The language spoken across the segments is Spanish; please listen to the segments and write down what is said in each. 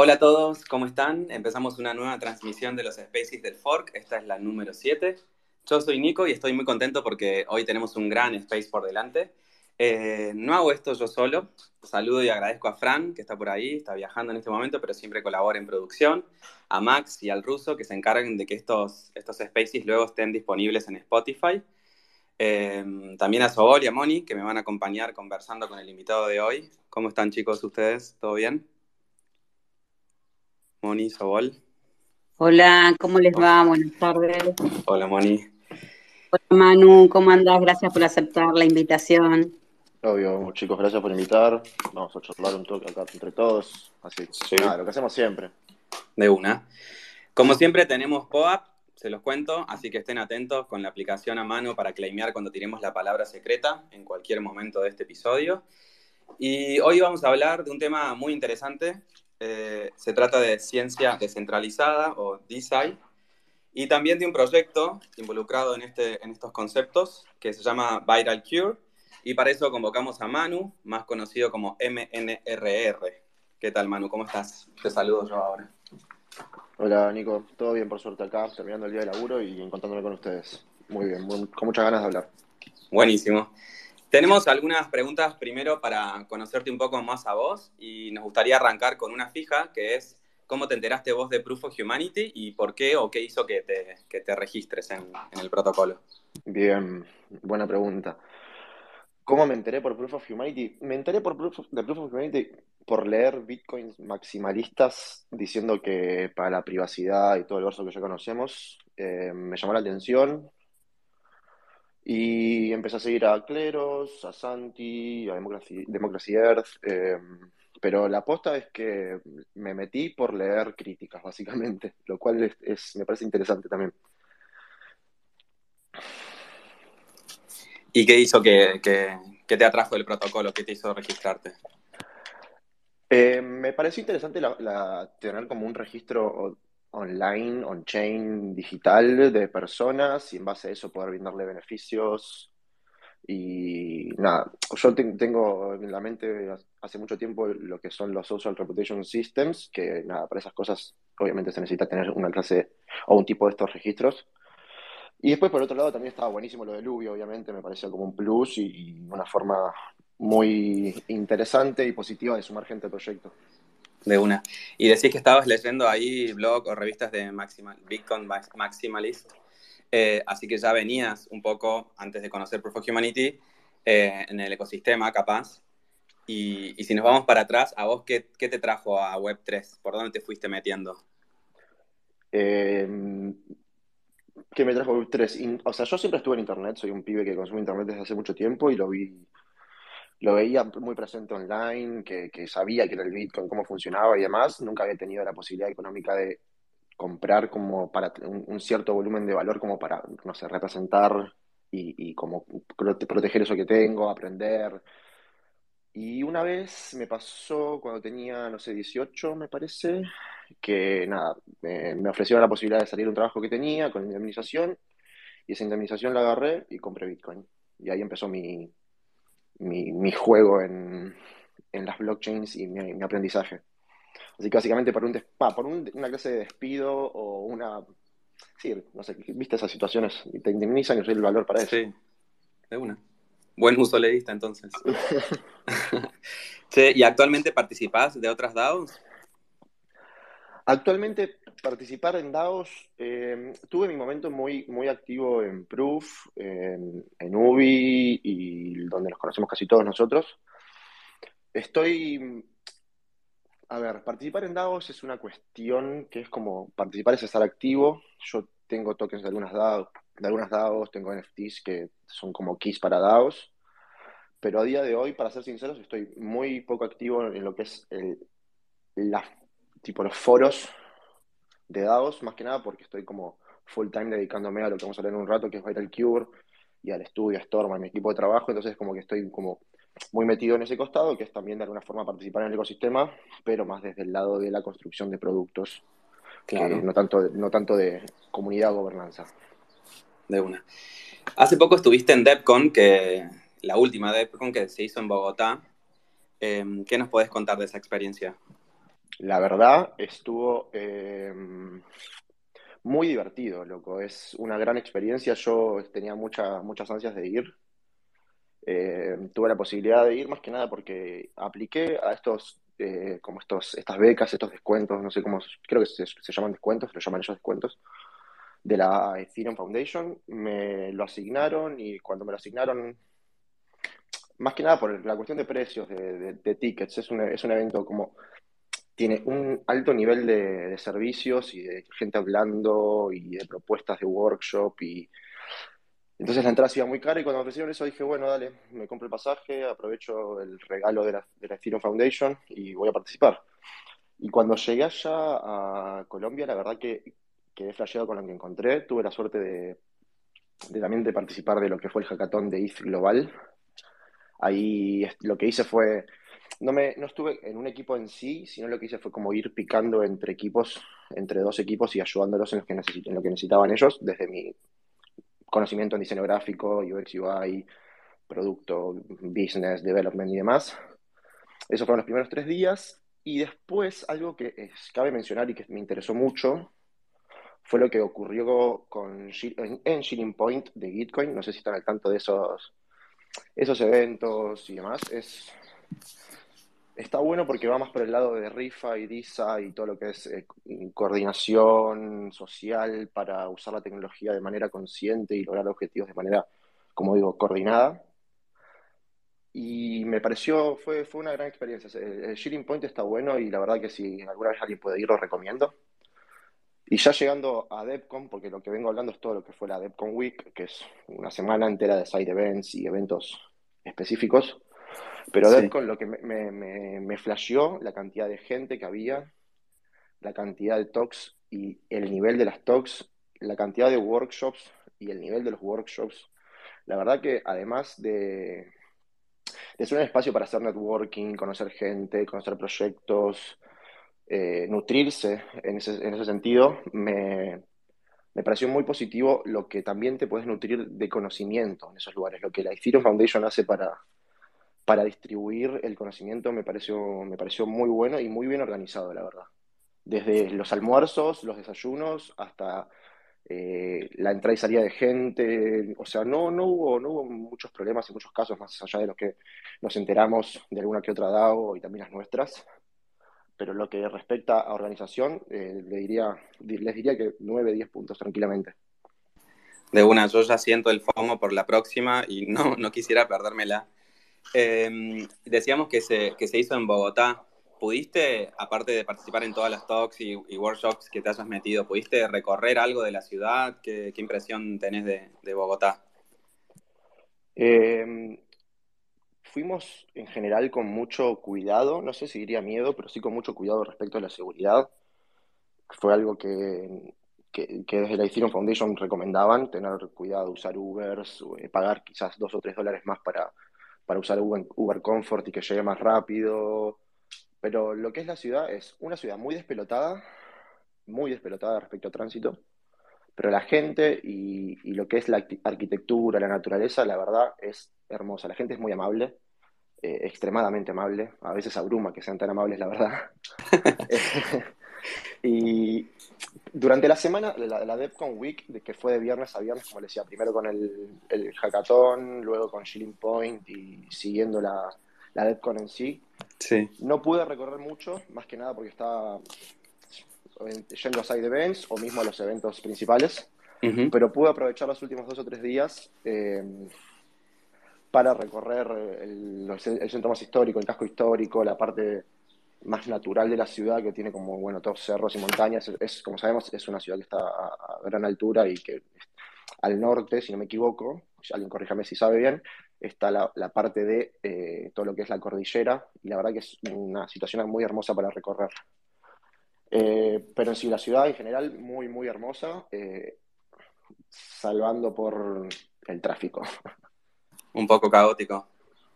Hola a todos, ¿cómo están? Empezamos una nueva transmisión de los Spaces del Fork. Esta es la número 7. Yo soy Nico y estoy muy contento porque hoy tenemos un gran space por delante. Eh, no hago esto yo solo. Saludo y agradezco a Fran, que está por ahí, está viajando en este momento, pero siempre colabora en producción. A Max y al Ruso, que se encargan de que estos, estos spaces luego estén disponibles en Spotify. Eh, también a Sobol y a Moni, que me van a acompañar conversando con el invitado de hoy. ¿Cómo están chicos ustedes? ¿Todo bien? Moni, Sobol. Hola, ¿cómo les va? Buenas tardes. Hola, Moni. Hola, Manu, ¿cómo andás? Gracias por aceptar la invitación. Obvio, chicos, gracias por invitar. Vamos a charlar un toque acá entre todos. Así Sí. nada, lo que hacemos siempre. De una. Como siempre tenemos POAP, se los cuento, así que estén atentos con la aplicación a mano para claimear cuando tiremos la palabra secreta en cualquier momento de este episodio. Y hoy vamos a hablar de un tema muy interesante. Eh, se trata de ciencia descentralizada o DeSci y también de un proyecto involucrado en, este, en estos conceptos que se llama Viral Cure y para eso convocamos a Manu, más conocido como MNRR. ¿Qué tal Manu? ¿Cómo estás? Te saludo yo ahora. Hola, Nico. Todo bien, por suerte, acá, terminando el día de laburo y encontrándome con ustedes. Muy bien, muy- con muchas ganas de hablar. Buenísimo. Tenemos algunas preguntas primero para conocerte un poco más a vos y nos gustaría arrancar con una fija que es ¿cómo te enteraste vos de Proof of Humanity y por qué o qué hizo que te, que te registres en, el protocolo? Bien, buena pregunta. ¿Cómo me enteré por Proof of Humanity? Me enteré por Proof of- de Proof of Humanity por leer bitcoins maximalistas diciendo que para la privacidad y todo el verso que ya conocemos, eh, me llamó la atención y empecé a seguir a Cleros, a Santi, a Democracy, Democracy Earth, eh, pero la aposta es que me metí por leer críticas, básicamente, lo cual es, es- me parece interesante también. ¿Y qué hizo que, que- que te atrajo el protocolo? ¿Qué te hizo registrarte? Eh, me pareció interesante la- la- tener como un registro online, on-chain, digital de personas y en base a eso poder brindarle beneficios. Y nada, yo te- tengo en la mente hace mucho tiempo lo que son los Social Reputation Systems, que nada, para esas cosas obviamente se necesita tener una clase o un tipo de estos registros. Y después, por otro lado, también estaba buenísimo lo de Luby, obviamente, me parecía como un plus y, y una forma muy interesante y positiva de sumar gente al proyecto. De una. Y decís que estabas leyendo ahí blog o revistas de Maximal, Bitcoin Max- Maximalist. Eh, así que ya venías un poco, antes de conocer Proof of Humanity, eh, en el ecosistema, capaz. Y, y si nos vamos para atrás, ¿a vos qué, qué te trajo a Web3? ¿Por dónde te fuiste metiendo? Eh, ¿qué me trajo Web3? o sea, yo siempre estuve en Internet, soy un pibe que consume Internet desde hace mucho tiempo y lo vi, lo veía muy presente online, que, que sabía que era el Bitcoin, cómo funcionaba y demás. Nunca había tenido la posibilidad económica de comprar como para un, cierto volumen de valor como para, no sé, representar y, y como prote- proteger eso que tengo, aprender. Y una vez me pasó cuando tenía, no sé, 18, me parece, que nada, me ofrecieron la posibilidad de salir de un trabajo que tenía con indemnización y esa indemnización la agarré y compré Bitcoin. Y ahí empezó mi, mi, mi juego en, en las blockchains y mi, mi aprendizaje. Así que básicamente por, un pa, por un- una clase de despido o una... Sí, no sé, viste esas situaciones y te indemnizan y soy el valor para eso. Sí, de una. Buen uso le diste entonces. Che, ¿y actualmente participás de otras DAOs? Actualmente participar en DAOs, eh, tuve mi momento muy, muy activo en Proof, en, en Ubi y donde nos conocemos casi todos nosotros. Estoy, a ver, participar en DAOs es una cuestión que es como, participar es estar activo. Yo tengo tokens de algunas DAOs, de algunas DAOs, tengo NFTs que son como keys para DAOs, pero a día de hoy, para ser sinceros, estoy muy poco activo en lo que es el, la, tipo los foros de DAOs, más que nada porque estoy como full time dedicándome a lo que vamos a hablar en un rato, que es Viral Cure, y al estudio, a Storm, a mi equipo de trabajo, entonces como que estoy como muy metido en ese costado, que es también de alguna forma participar en el ecosistema, pero más desde el lado de la construcción de productos, Claro. que no tanto, no tanto de comunidad o gobernanza. De una. Hace poco estuviste en DevCon, que la última DevCon que se hizo en Bogotá. Eh, ¿Qué nos podés contar de esa experiencia? La verdad estuvo eh, muy divertido, loco. Es una gran experiencia. Yo tenía mucha, muchas ansias de ir. Eh, tuve la posibilidad de ir más que nada porque apliqué a estos, eh, como estos, estas becas, estos descuentos, no sé cómo, creo que se, llaman descuentos, lo llaman ellos descuentos, de la Ethereum Foundation. Me lo asignaron y cuando me lo asignaron, más que nada por la cuestión de precios, de, de, tickets, es un, es un evento como tiene un alto nivel de, de, servicios y de gente hablando y de propuestas de workshop y entonces la entrada se iba muy cara y cuando me ofrecieron eso dije, bueno, dale, me compro el pasaje, aprovecho el regalo de la, de la Ethereum Foundation y voy a participar. Y cuando llegué allá a Colombia, la verdad que quedé flasheado con lo que encontré. Tuve la suerte de, de también de participar de lo que fue el hackathon de ETH Global. Ahí lo que hice fue no, me, no estuve en un equipo en sí, sino lo que hice fue como ir picando entre equipos, entre dos equipos y ayudándolos en, los que lo que necesitaban ellos, desde mi conocimiento en diseño gráfico, UX, UI, producto, business, development y demás. Esos fueron los primeros tres días. Y después, algo que es, cabe mencionar y que me interesó mucho, fue lo que ocurrió con, en Shilling Point de Gitcoin. No sé si están al tanto de esos, esos eventos y demás. Es, está bueno porque va más por el lado de rifa y DISA y todo lo que es eh, coordinación social para usar la tecnología de manera consciente y lograr objetivos de manera, como digo, coordinada. Y me pareció, fue, fue una gran experiencia. El Shilling Point está bueno y la verdad que si alguna vez alguien puede ir, lo recomiendo. Y ya llegando a DevCon, porque lo que vengo hablando es todo lo que fue la DevCon Week, que es una semana entera de side events y eventos específicos. Pero sí. con lo que me, me, me flasheó, la cantidad de gente que había, la cantidad de talks y el nivel de las talks, la cantidad de workshops y el nivel de los workshops. La verdad que además de, de ser un espacio para hacer networking, conocer gente, conocer proyectos, eh, nutrirse en ese, en ese sentido, me, me, pareció muy positivo lo que también te puedes nutrir de conocimiento en esos lugares, lo que la Ethereum Foundation hace para, para distribuir el conocimiento me pareció, me pareció muy bueno y muy bien organizado, la verdad. Desde los almuerzos, los desayunos, hasta eh, la entrada y salida de gente. O sea, no, no, hubo, no hubo muchos problemas en muchos casos, más allá de los que nos enteramos de alguna que otra DAO y también las nuestras. Pero lo que respecta a organización, eh, le diría, les diría que 9, 10 puntos tranquilamente. De una, yo ya siento el FOMO por la próxima y no, no quisiera perdérmela. Eh, decíamos que se, que se hizo en Bogotá. ¿Pudiste, aparte de participar en todas las talks y, workshops que te hayas metido, pudiste recorrer algo de la ciudad? ¿Qué, qué impresión tenés de, Bogotá? Eh, fuimos en general con mucho cuidado, no sé si diría miedo, pero sí con mucho cuidado respecto a la seguridad. Fue algo que, que, que desde la Ethereum Foundation recomendaban, tener cuidado, usar Ubers, eh, pagar quizás dos o tres dólares más para para usar Uber, Uber Comfort y que llegue más rápido. Pero lo que es la ciudad es una ciudad muy despelotada, muy despelotada respecto a tránsito, pero la gente y, y, lo que es la arquitectura, la naturaleza, la verdad es hermosa. La gente es muy amable, eh, extremadamente amable. A veces abruma que sean tan amables, la verdad. y durante la semana, la, la DevCon Week, de que fue de viernes a viernes, como les decía, primero con el, el hackathon, luego con Shilling Point y siguiendo la, la DevCon en sí, sí, no pude recorrer mucho, más que nada porque estaba yendo a side events o mismo a los eventos principales, uh -huh. pero pude aprovechar los últimos dos o tres días eh, para recorrer el, el, centro más histórico, el casco histórico, la parte más natural de la ciudad, que tiene como, bueno, todos cerros y montañas. Es, como sabemos, es una ciudad que está a, a gran altura y que al norte, si no me equivoco, alguien corríjame si sabe bien, está la, la parte de eh, todo lo que es la cordillera, y la verdad que es una situación muy hermosa para recorrer. Eh, pero en sí, la ciudad en general muy, muy hermosa, eh, salvando por el tráfico. Un poco caótico.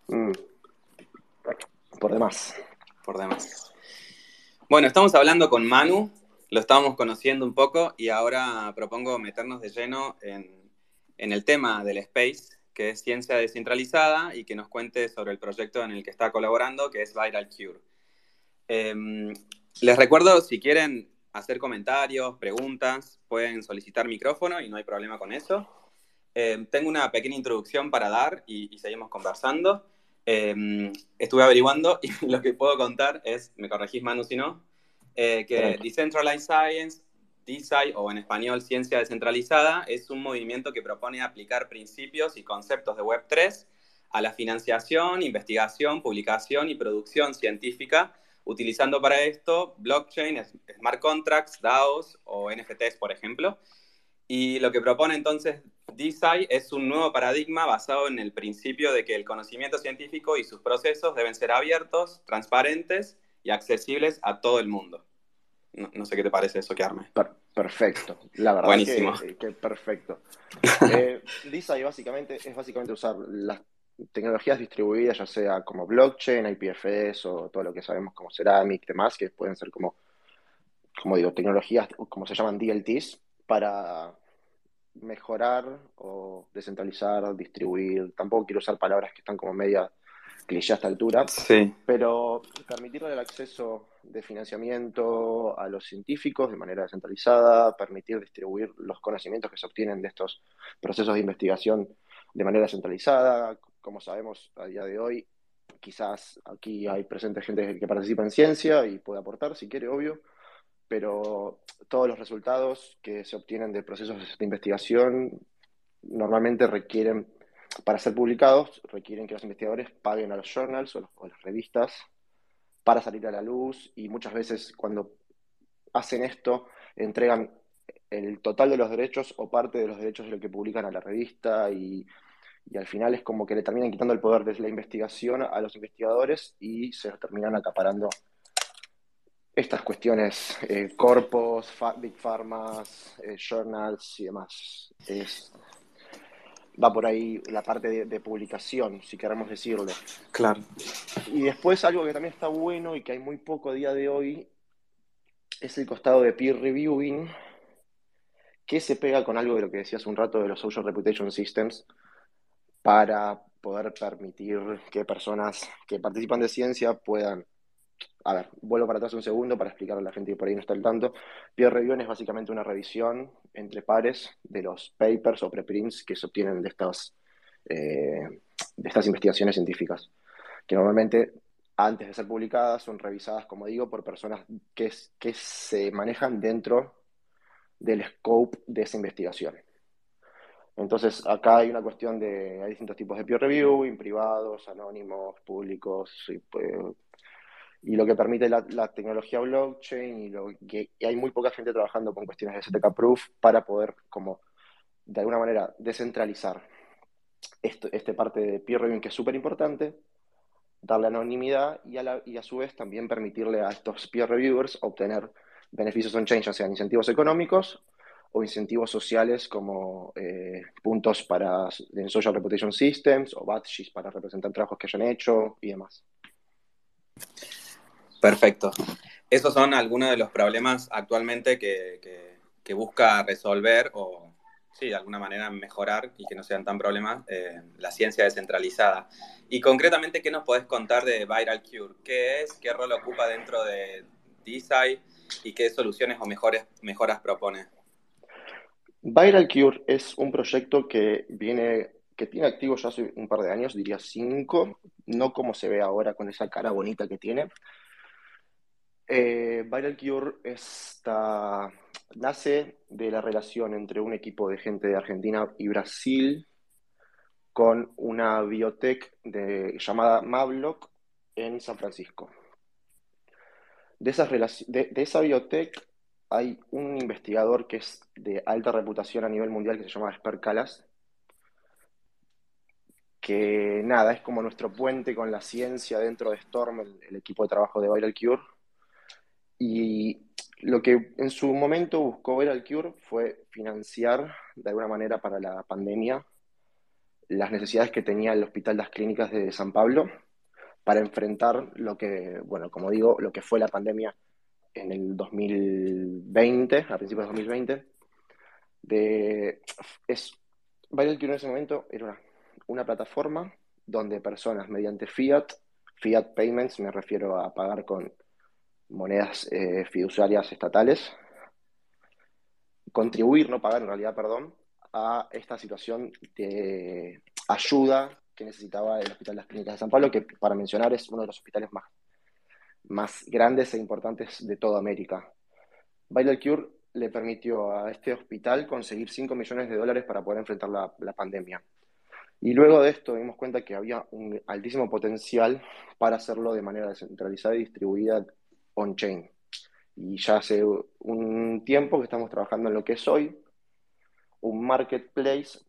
Mm. Por demás por demás. Bueno, estamos hablando con Manu, lo estábamos conociendo un poco y ahora propongo meternos de lleno en, en, el tema del space, que es ciencia descentralizada y que nos cuente sobre el proyecto en el que está colaborando, que es Viral Cure. Eh, Les recuerdo, si quieren hacer comentarios, preguntas, pueden solicitar micrófono y no hay problema con eso. Eh, tengo una pequeña introducción para dar y, seguimos conversando. Eh, estuve averiguando y lo que puedo contar es, me corregís Manu si no, eh, que Decentralized Science, DeSci o en español Ciencia Descentralizada, es un movimiento que propone aplicar principios y conceptos de Web3 a la financiación, investigación, publicación y producción científica, utilizando para esto blockchain, smart contracts, DAOs o NFTs, por ejemplo. Y lo que propone entonces DeSci es un nuevo paradigma basado en el principio de que el conocimiento científico y sus procesos deben ser abiertos, transparentes y accesibles a todo el mundo. No, sé qué te parece eso, que arme. perfecto, la verdad Buenísimo. Que, perfecto. Eh, DeSci básicamente es básicamente usar las tecnologías distribuidas, ya sea como blockchain, IPFS o todo lo que sabemos como Ceramic y demás, que pueden ser como, como digo, tecnologías, como se llaman DLTs, para mejorar o descentralizar, distribuir. Tampoco quiero usar palabras que están como media cliché a esta altura, sí. pero permitirle el acceso de financiamiento a los científicos de manera descentralizada, permitir distribuir los conocimientos que se obtienen de estos procesos de investigación de manera centralizada. Como sabemos a día de hoy, quizás aquí hay presente gente que participa en ciencia y puede aportar, si quiere, obvio, pero todos los resultados que se obtienen de procesos de investigación normalmente requieren, para ser publicados, requieren que los investigadores paguen a los journals o, a las revistas para salir a la luz y muchas veces cuando hacen esto entregan el total de los derechos o parte de los derechos de lo que publican a la revista y, y al final es como que le terminan quitando el poder de la investigación a los investigadores y se terminan acaparando estas cuestiones, eh, corpos, big pharmas, eh, journals y demás. Es, va por ahí la parte de, publicación, si queremos decirlo. Claro. Y después algo que también está bueno y que hay muy poco a día de hoy es el costado de peer reviewing, que se pega con algo de lo que decías un rato de los social reputation systems para poder permitir que personas que participan de ciencia puedan a ver, vuelvo para atrás un segundo para explicarle a la gente que por ahí no está al tanto. Peer review es básicamente una revisión entre pares de los papers o preprints que se obtienen de estas, eh, de estas investigaciones científicas, que normalmente antes de ser publicadas son revisadas, como digo, por personas que, se manejan dentro del scope de esa investigación. Entonces, acá hay una cuestión de, hay distintos tipos de peer review, privados, anónimos, públicos, y, lo que permite la, tecnología blockchain y, lo, que, hay muy poca gente trabajando con cuestiones de STK Proof para poder como de alguna manera descentralizar esto, este parte de peer reviewing que es súper importante, darle anonimidad y a, a su vez también permitirle a estos peer reviewers obtener beneficios on-chain, ya sean incentivos económicos o incentivos sociales como eh, puntos para en Social Reputation Systems o badges para representar trabajos que hayan hecho y demás. Perfecto. Esos son algunos de los problemas actualmente que, busca resolver o, sí, de alguna manera mejorar y que no sean tan problemas eh, la ciencia descentralizada. Y concretamente, ¿qué nos podés contar de Viral Cure? ¿Qué es? ¿Qué rol ocupa dentro de DeSci? ¿Y qué soluciones o mejores, mejoras propone? Viral Cure es un proyecto que viene que tiene activo ya hace un par de años, diría cinco, no como se ve ahora con esa cara bonita que tiene, eh, Viral Cure está, nace de la relación entre un equipo de gente de Argentina y Brasil con una biotech llamada Mablock en San Francisco. De, esa biotech hay un investigador que es de alta reputación a nivel mundial que se llama Esper Calas, que nada, es como nuestro puente con la ciencia dentro de Storm, el equipo de trabajo de Viral Cure y lo que en su momento buscó ver al Cure fue financiar de alguna manera para la pandemia las necesidades que tenía el Hospital las Clínicas de San Pablo para enfrentar lo que, bueno, como digo, lo que fue la pandemia en el 2020, a principios de 2020. De, es, Viral Cure en ese momento era una, una plataforma donde personas mediante fiat, fiat payments, me refiero a pagar con monedas eh, fiduciarias estatales, contribuir, no pagar en realidad, perdón, a esta situación de ayuda que necesitaba el Hospital de las Clínicas de San Pablo, que para mencionar es uno de los hospitales más, más grandes e importantes de toda América. Vital Cure le permitió a este hospital conseguir 5 millones de dólares para poder enfrentar la, la pandemia. Y luego de esto dimos cuenta que había un altísimo potencial para hacerlo de manera descentralizada y distribuida on-chain. Y ya hace un tiempo que estamos trabajando en lo que es hoy un marketplace.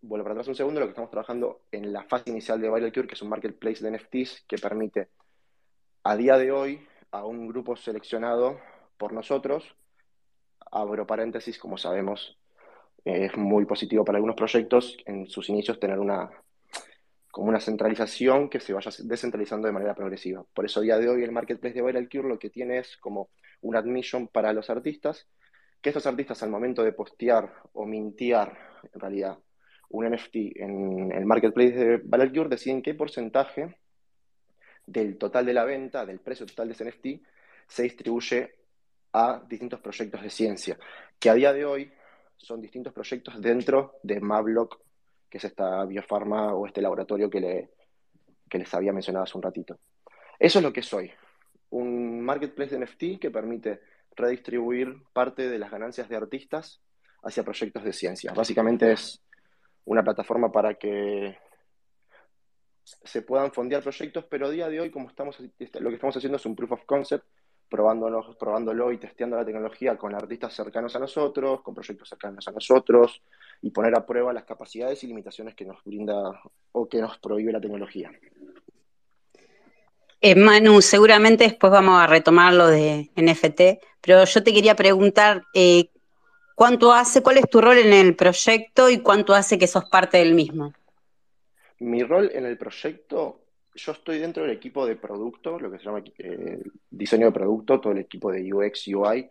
Vuelvo para atrás un segundo, lo que estamos trabajando en la fase inicial de Viral que es un marketplace de NFTs que permite a día de hoy a un grupo seleccionado por nosotros, abro paréntesis, como sabemos, es muy positivo para algunos proyectos en sus inicios tener una como una centralización que se vaya descentralizando de manera progresiva. Por eso, a día de hoy, el marketplace de Viral Cure lo que tiene es como una admission para los artistas, que estos artistas al momento de postear o mintear, en realidad, un NFT en el marketplace de Viral Cure, deciden qué porcentaje del total de la venta, del precio total de ese NFT, se distribuye a distintos proyectos de ciencia, que a día de hoy son distintos proyectos dentro de Mablock, que es esta biofarma o este laboratorio que, le, les había mencionado hace un ratito. Eso es lo que soy, un marketplace de NFT que permite redistribuir parte de las ganancias de artistas hacia proyectos de ciencia. Básicamente es una plataforma para que se puedan fondear proyectos, pero a día de hoy, como estamos, lo que estamos haciendo es un proof of concept, probándolo, probándolo y testeando la tecnología con artistas cercanos a nosotros, con proyectos cercanos a nosotros, y poner a prueba las capacidades y limitaciones que nos brinda o que nos prohíbe la tecnología. Eh, Manu, seguramente después vamos a retomar lo de NFT, pero yo te quería preguntar, eh, ¿cuánto hace, cuál es tu rol en el proyecto y cuánto hace que sos parte del mismo? Mi rol en el proyecto yo estoy dentro del equipo de producto, lo que se llama eh, diseño de producto, todo el equipo de UX, UI,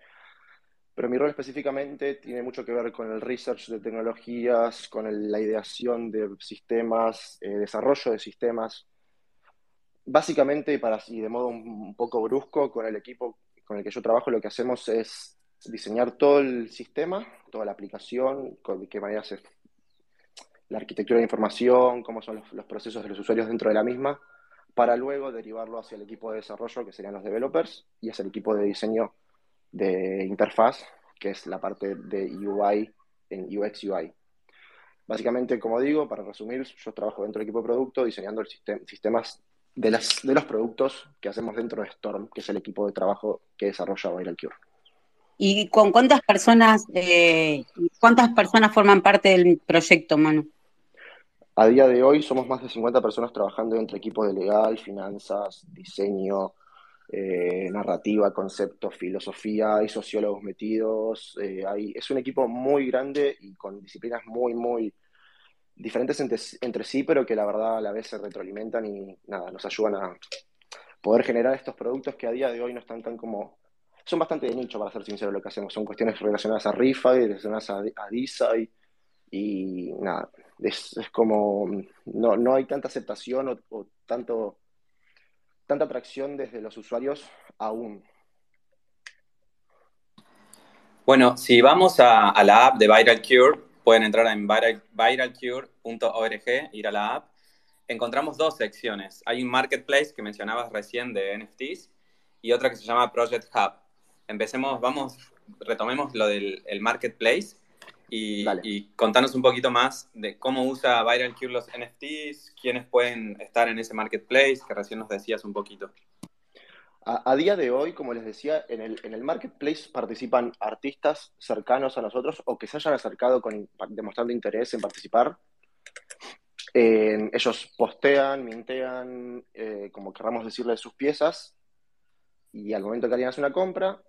pero mi rol específicamente tiene mucho que ver con el research de tecnologías, con la ideación de sistemas, eh, desarrollo de sistemas. Básicamente, para, y de modo un, poco brusco, con el equipo con el que yo trabajo, lo que hacemos es diseñar todo el sistema, toda la aplicación, con de qué manera se la arquitectura de información, cómo son los, procesos de los usuarios dentro de la misma, para luego derivarlo hacia el equipo de desarrollo, que serían los developers, y hacia el equipo de diseño de interfaz, que es la parte de UI en UX UI. Básicamente, como digo, para resumir, yo trabajo dentro del equipo de producto diseñando el sistemas de, las, de los productos que hacemos dentro de Storm, que es el equipo de trabajo que desarrolla Viral Cure. ¿Y con cuántas personas, eh, cuántas personas forman parte del proyecto, Manu? A día de hoy somos más de 50 personas trabajando entre equipos de legal, finanzas, diseño, eh, narrativa, conceptos, filosofía, hay sociólogos metidos, eh, hay, es un equipo muy grande y con disciplinas muy, muy diferentes entre, sí, pero que la verdad a la vez se retroalimentan y nada, nos ayudan a poder generar estos productos que a día de hoy no están tan como... Son bastante de nicho, para ser sincero, lo que hacemos. Son cuestiones relacionadas a RIFA y relacionadas a, a DISA y nada, es, como, no, no, hay tanta aceptación o, tanto, tanta atracción desde los usuarios aún. Bueno, si vamos a, la app de Viral Cure, pueden entrar en viralcure.org, ir a la app. Encontramos dos secciones. Hay un marketplace que mencionabas recién de NFTs y otra que se llama Project Hub. Empecemos, vamos, retomemos lo del marketplace y, contanos un poquito más de cómo usa Viral Cure los NFTs, quiénes pueden estar en ese marketplace, que recién nos decías un poquito. A, día de hoy, como les decía, en el, en el, marketplace participan artistas cercanos a nosotros o que se hayan acercado con, demostrando interés en participar. ellos postean, mintean, eh, como querramos decirle, sus piezas y al momento que alguien hace una compra,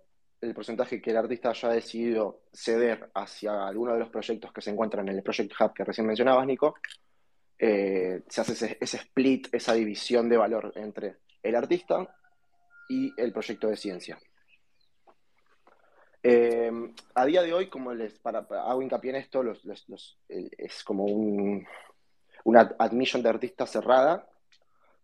el porcentaje que el artista haya decidido ceder hacia alguno de los proyectos que se encuentran en el Project Hub que recién mencionabas, Nico, eh, se hace ese, split, esa división de valor entre el artista y el proyecto de ciencia. Eh, a día de hoy, como les para, hago hincapié en esto, es como una admission de artista cerrada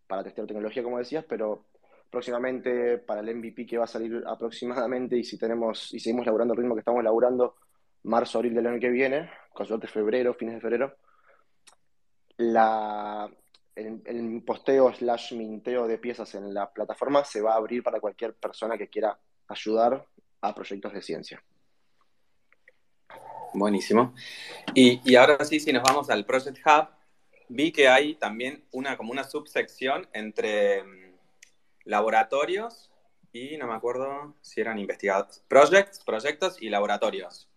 para testear tecnología, como decías, pero próximamente para el MVP que va a salir aproximadamente y si tenemos y seguimos laburando el ritmo que estamos laburando marzo, abril del año que viene, con suerte febrero, fines de febrero, la, el, el, posteo slash minteo de piezas en la plataforma se va a abrir para cualquier persona que quiera ayudar a proyectos de ciencia. Buenísimo. Y, y ahora sí, si nos vamos al Project Hub, vi que hay también una, como una subsección entre laboratorios y no me acuerdo si eran investigados. Projects, proyectos y laboratorios.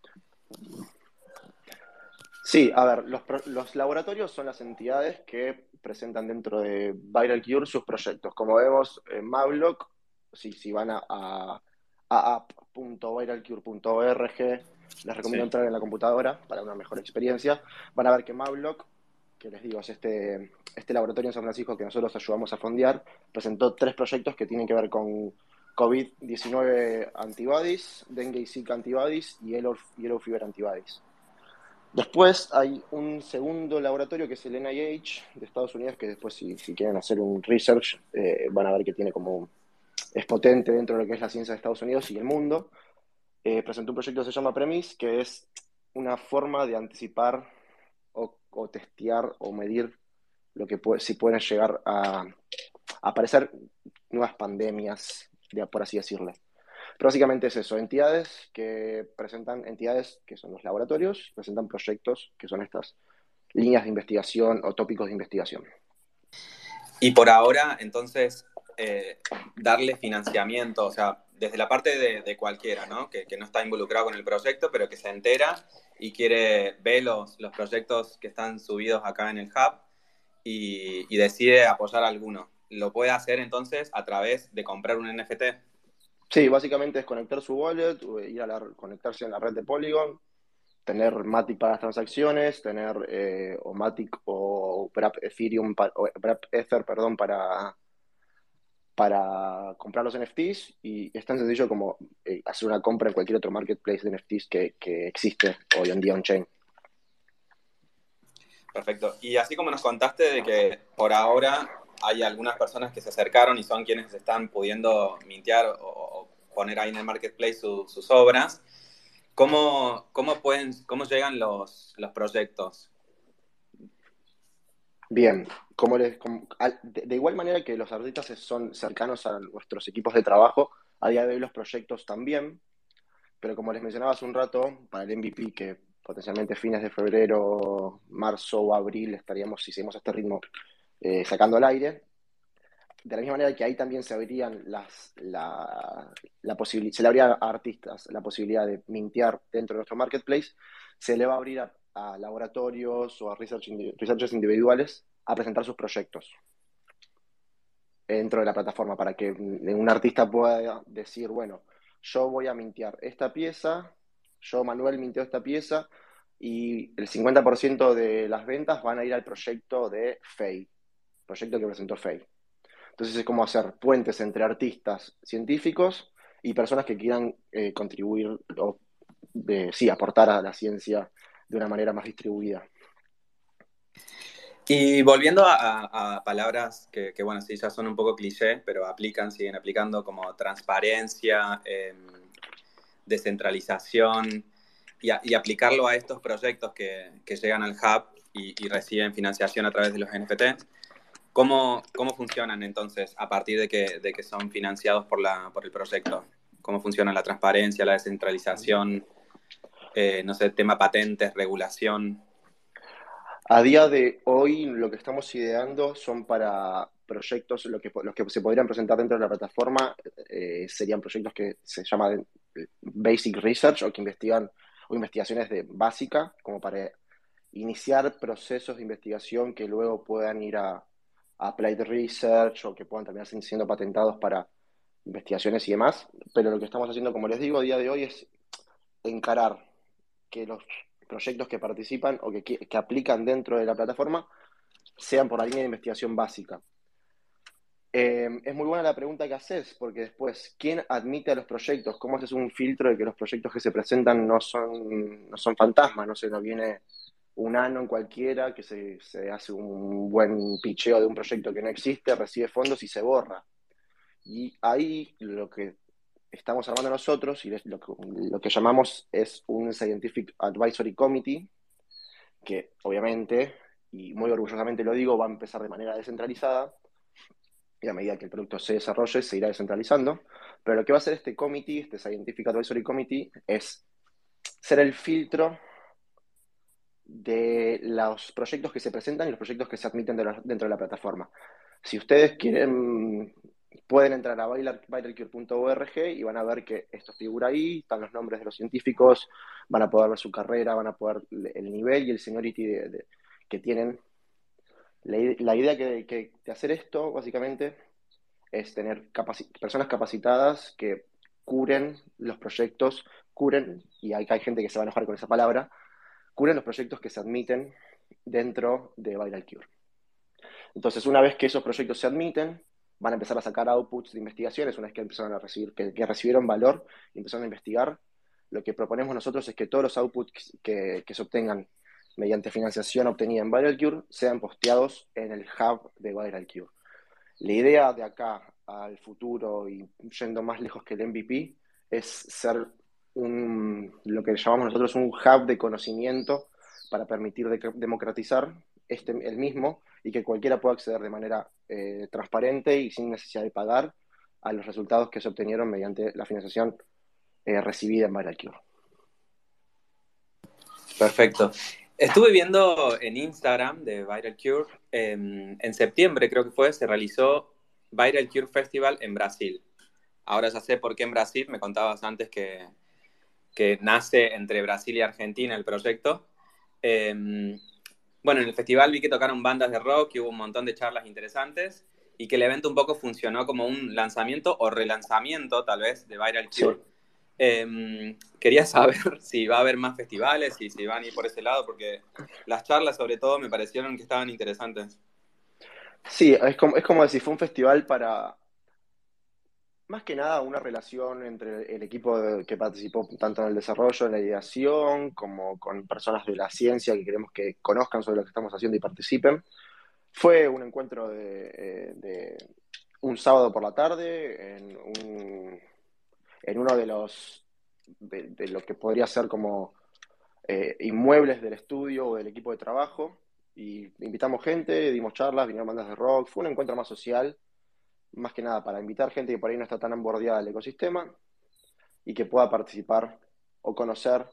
Sí, a ver, los, los, laboratorios son las entidades que presentan dentro de Viral Cure sus proyectos. Como vemos en Mablock, si, si van a, a, a app.viralcure.org, les recomiendo sí. entrar en la computadora para una mejor experiencia. Van a ver que Mablock que les digo, es este, este laboratorio en San Francisco que nosotros ayudamos a fondear, presentó tres proyectos que tienen que ver con COVID-19 antibodies, dengue y Zika antibodies y yellow, yellow fever antibodies. Después hay un segundo laboratorio que es el NIH de Estados Unidos, que después si, si quieren hacer un research eh, van a ver que tiene como es potente dentro de lo que es la ciencia de Estados Unidos y el mundo. Eh, presentó un proyecto que se llama Premis, que es una forma de anticipar o, testear o medir lo que puede, si pueden llegar a, a aparecer nuevas pandemias, de, por así decirlo. Pero básicamente es eso, entidades que presentan, entidades que son los laboratorios, presentan proyectos que son estas líneas de investigación o tópicos de investigación. Y por ahora, entonces, eh, darle financiamiento, o sea, desde la parte de, cualquiera, ¿no? Que, no está involucrado con el proyecto, pero que se entera y quiere ver los, los proyectos que están subidos acá en el hub y, decide apoyar alguno. ¿Lo puede hacer entonces a través de comprar un NFT? Sí, básicamente es conectar su wallet, ir a la, conectarse en la red de Polygon, tener Matic para las transacciones, tener eh, o Matic o Wrap Ethereum, o Ether, perdón, para, para comprar los NFTs y es tan sencillo como eh, hacer una compra en cualquier otro marketplace de NFTs que, que existe hoy en día on-chain. Perfecto. Y así como nos contaste de que por ahora hay algunas personas que se acercaron y son quienes están pudiendo mintear o, poner ahí en el marketplace su, sus obras, ¿cómo, cómo, pueden, cómo llegan los, los proyectos? Bien, como les, como, de, de, igual manera que los artistas son cercanos a nuestros equipos de trabajo, a día de hoy los proyectos también, pero como les mencionaba hace un rato, para el MVP, que potencialmente fines de febrero, marzo o abril estaríamos, si seguimos este ritmo, eh, sacando al aire, de la misma manera que ahí también se abrirían las, la, la se le abría a artistas la posibilidad de mintear dentro de nuestro marketplace, se le va a abrir a, a laboratorios o a research, researchers individuales a presentar sus proyectos dentro de la plataforma para que un artista pueda decir, bueno, yo voy a mintear esta pieza, yo Manuel minteo esta pieza y el 50% de las ventas van a ir al proyecto de Fey, proyecto que presentó Fey. Entonces es como hacer puentes entre artistas científicos y personas que quieran eh, contribuir o de, sí, aportar a la ciencia de una manera más distribuida. Y volviendo a, palabras que, que, bueno, sí, ya son un poco cliché, pero aplican, siguen aplicando como transparencia, eh, descentralización, y, aplicarlo a estos proyectos que, que llegan al hub y, y, reciben financiación a través de los NFT. ¿Cómo, cómo funcionan entonces a partir de que, de que son financiados por, la, por el proyecto? ¿Cómo funciona la transparencia, la descentralización? Eh, no sé, tema patentes, regulación. A día de hoy, lo que estamos ideando son para proyectos, lo que, los que se podrían presentar dentro de la plataforma eh, serían proyectos que se llaman Basic Research o que investigan, o investigaciones de básica, como para iniciar procesos de investigación que luego puedan ir a, a Applied Research o que puedan terminar siendo patentados para investigaciones y demás. Pero lo que estamos haciendo, como les digo, a día de hoy es encarar que los proyectos que participan o que, que, aplican dentro de la plataforma sean por la línea de investigación básica. Eh, es muy buena la pregunta que haces, porque después, ¿quién admite a los proyectos? ¿Cómo haces un filtro de que los proyectos que se presentan no son, no son fantasmas? No sé, no viene un ano en cualquiera que se, se hace un buen picheo de un proyecto que no existe, recibe fondos y se borra. Y ahí lo que estamos armando nosotros y lo que, llamamos es un Scientific Advisory Committee, que obviamente, y muy orgullosamente lo digo, va a empezar de manera descentralizada, y a medida que el producto se desarrolle se irá descentralizando, pero lo que va a hacer este committee, este Scientific Advisory Committee, es ser el filtro de los proyectos que se presentan y los proyectos que se admiten dentro de la plataforma. Si ustedes quieren, pueden entrar a bailarcure.org y van a ver que esto figura ahí, están los nombres de los científicos, van a poder ver su carrera, van a poder el nivel y el seniority que tienen. La, idea que, de hacer esto, básicamente, es tener personas capacitadas que curen los proyectos, curen, y hay, hay gente que se va a enojar con esa palabra, curen los proyectos que se admiten dentro de Viral Cure. Entonces, una vez que esos proyectos se admiten, van a empezar a sacar outputs de investigaciones, una vez que empezaron a recibir, que, recibieron valor y empezaron a investigar, lo que proponemos nosotros es que todos los outputs que, se obtengan mediante financiación obtenida en ViralCure sean posteados en el hub de ViralCure. La idea de acá al futuro y yendo más lejos que el MVP es ser un, lo que llamamos nosotros un hub de conocimiento para permitir democratizar este, el mismo y que cualquiera pueda acceder de manera eh, transparente y sin necesidad de pagar a los resultados que se obtenieron mediante la financiación eh, recibida en ViralCure. Perfecto. Estuve viendo en Instagram de ViralCure, em, en septiembre creo que fue, se realizó ViralCure Festival en Brasil. Ahora ya sé por qué en Brasil, me contabas antes que, que nace entre Brasil y Argentina el proyecto. Em, bueno, en el festival vi que tocaron bandas de rock, y hubo un montón de charlas interesantes y que el evento un poco funcionó como un lanzamiento o relanzamiento tal vez de Viral Cure. Em, quería saber si va a haber más festivales y si van a ir por ese lado, porque las charlas sobre todo me parecieron que estaban interesantes. Sí, es como, es como decir, fue un festival para, más que nada una relación entre el equipo que participó tanto en el desarrollo, en la ideación, como con personas de la ciencia que queremos que conozcan sobre lo que estamos haciendo y participen. Fue un encuentro de, eh, un sábado por la tarde en, uno de los de, lo que podría ser como eh, inmuebles del estudio o del equipo de trabajo y invitamos gente, dimos charlas, vinieron bandas de rock, fue un encuentro más social más que nada para invitar gente que por ahí no está tan embordeada al ecosistema y que pueda participar o conocer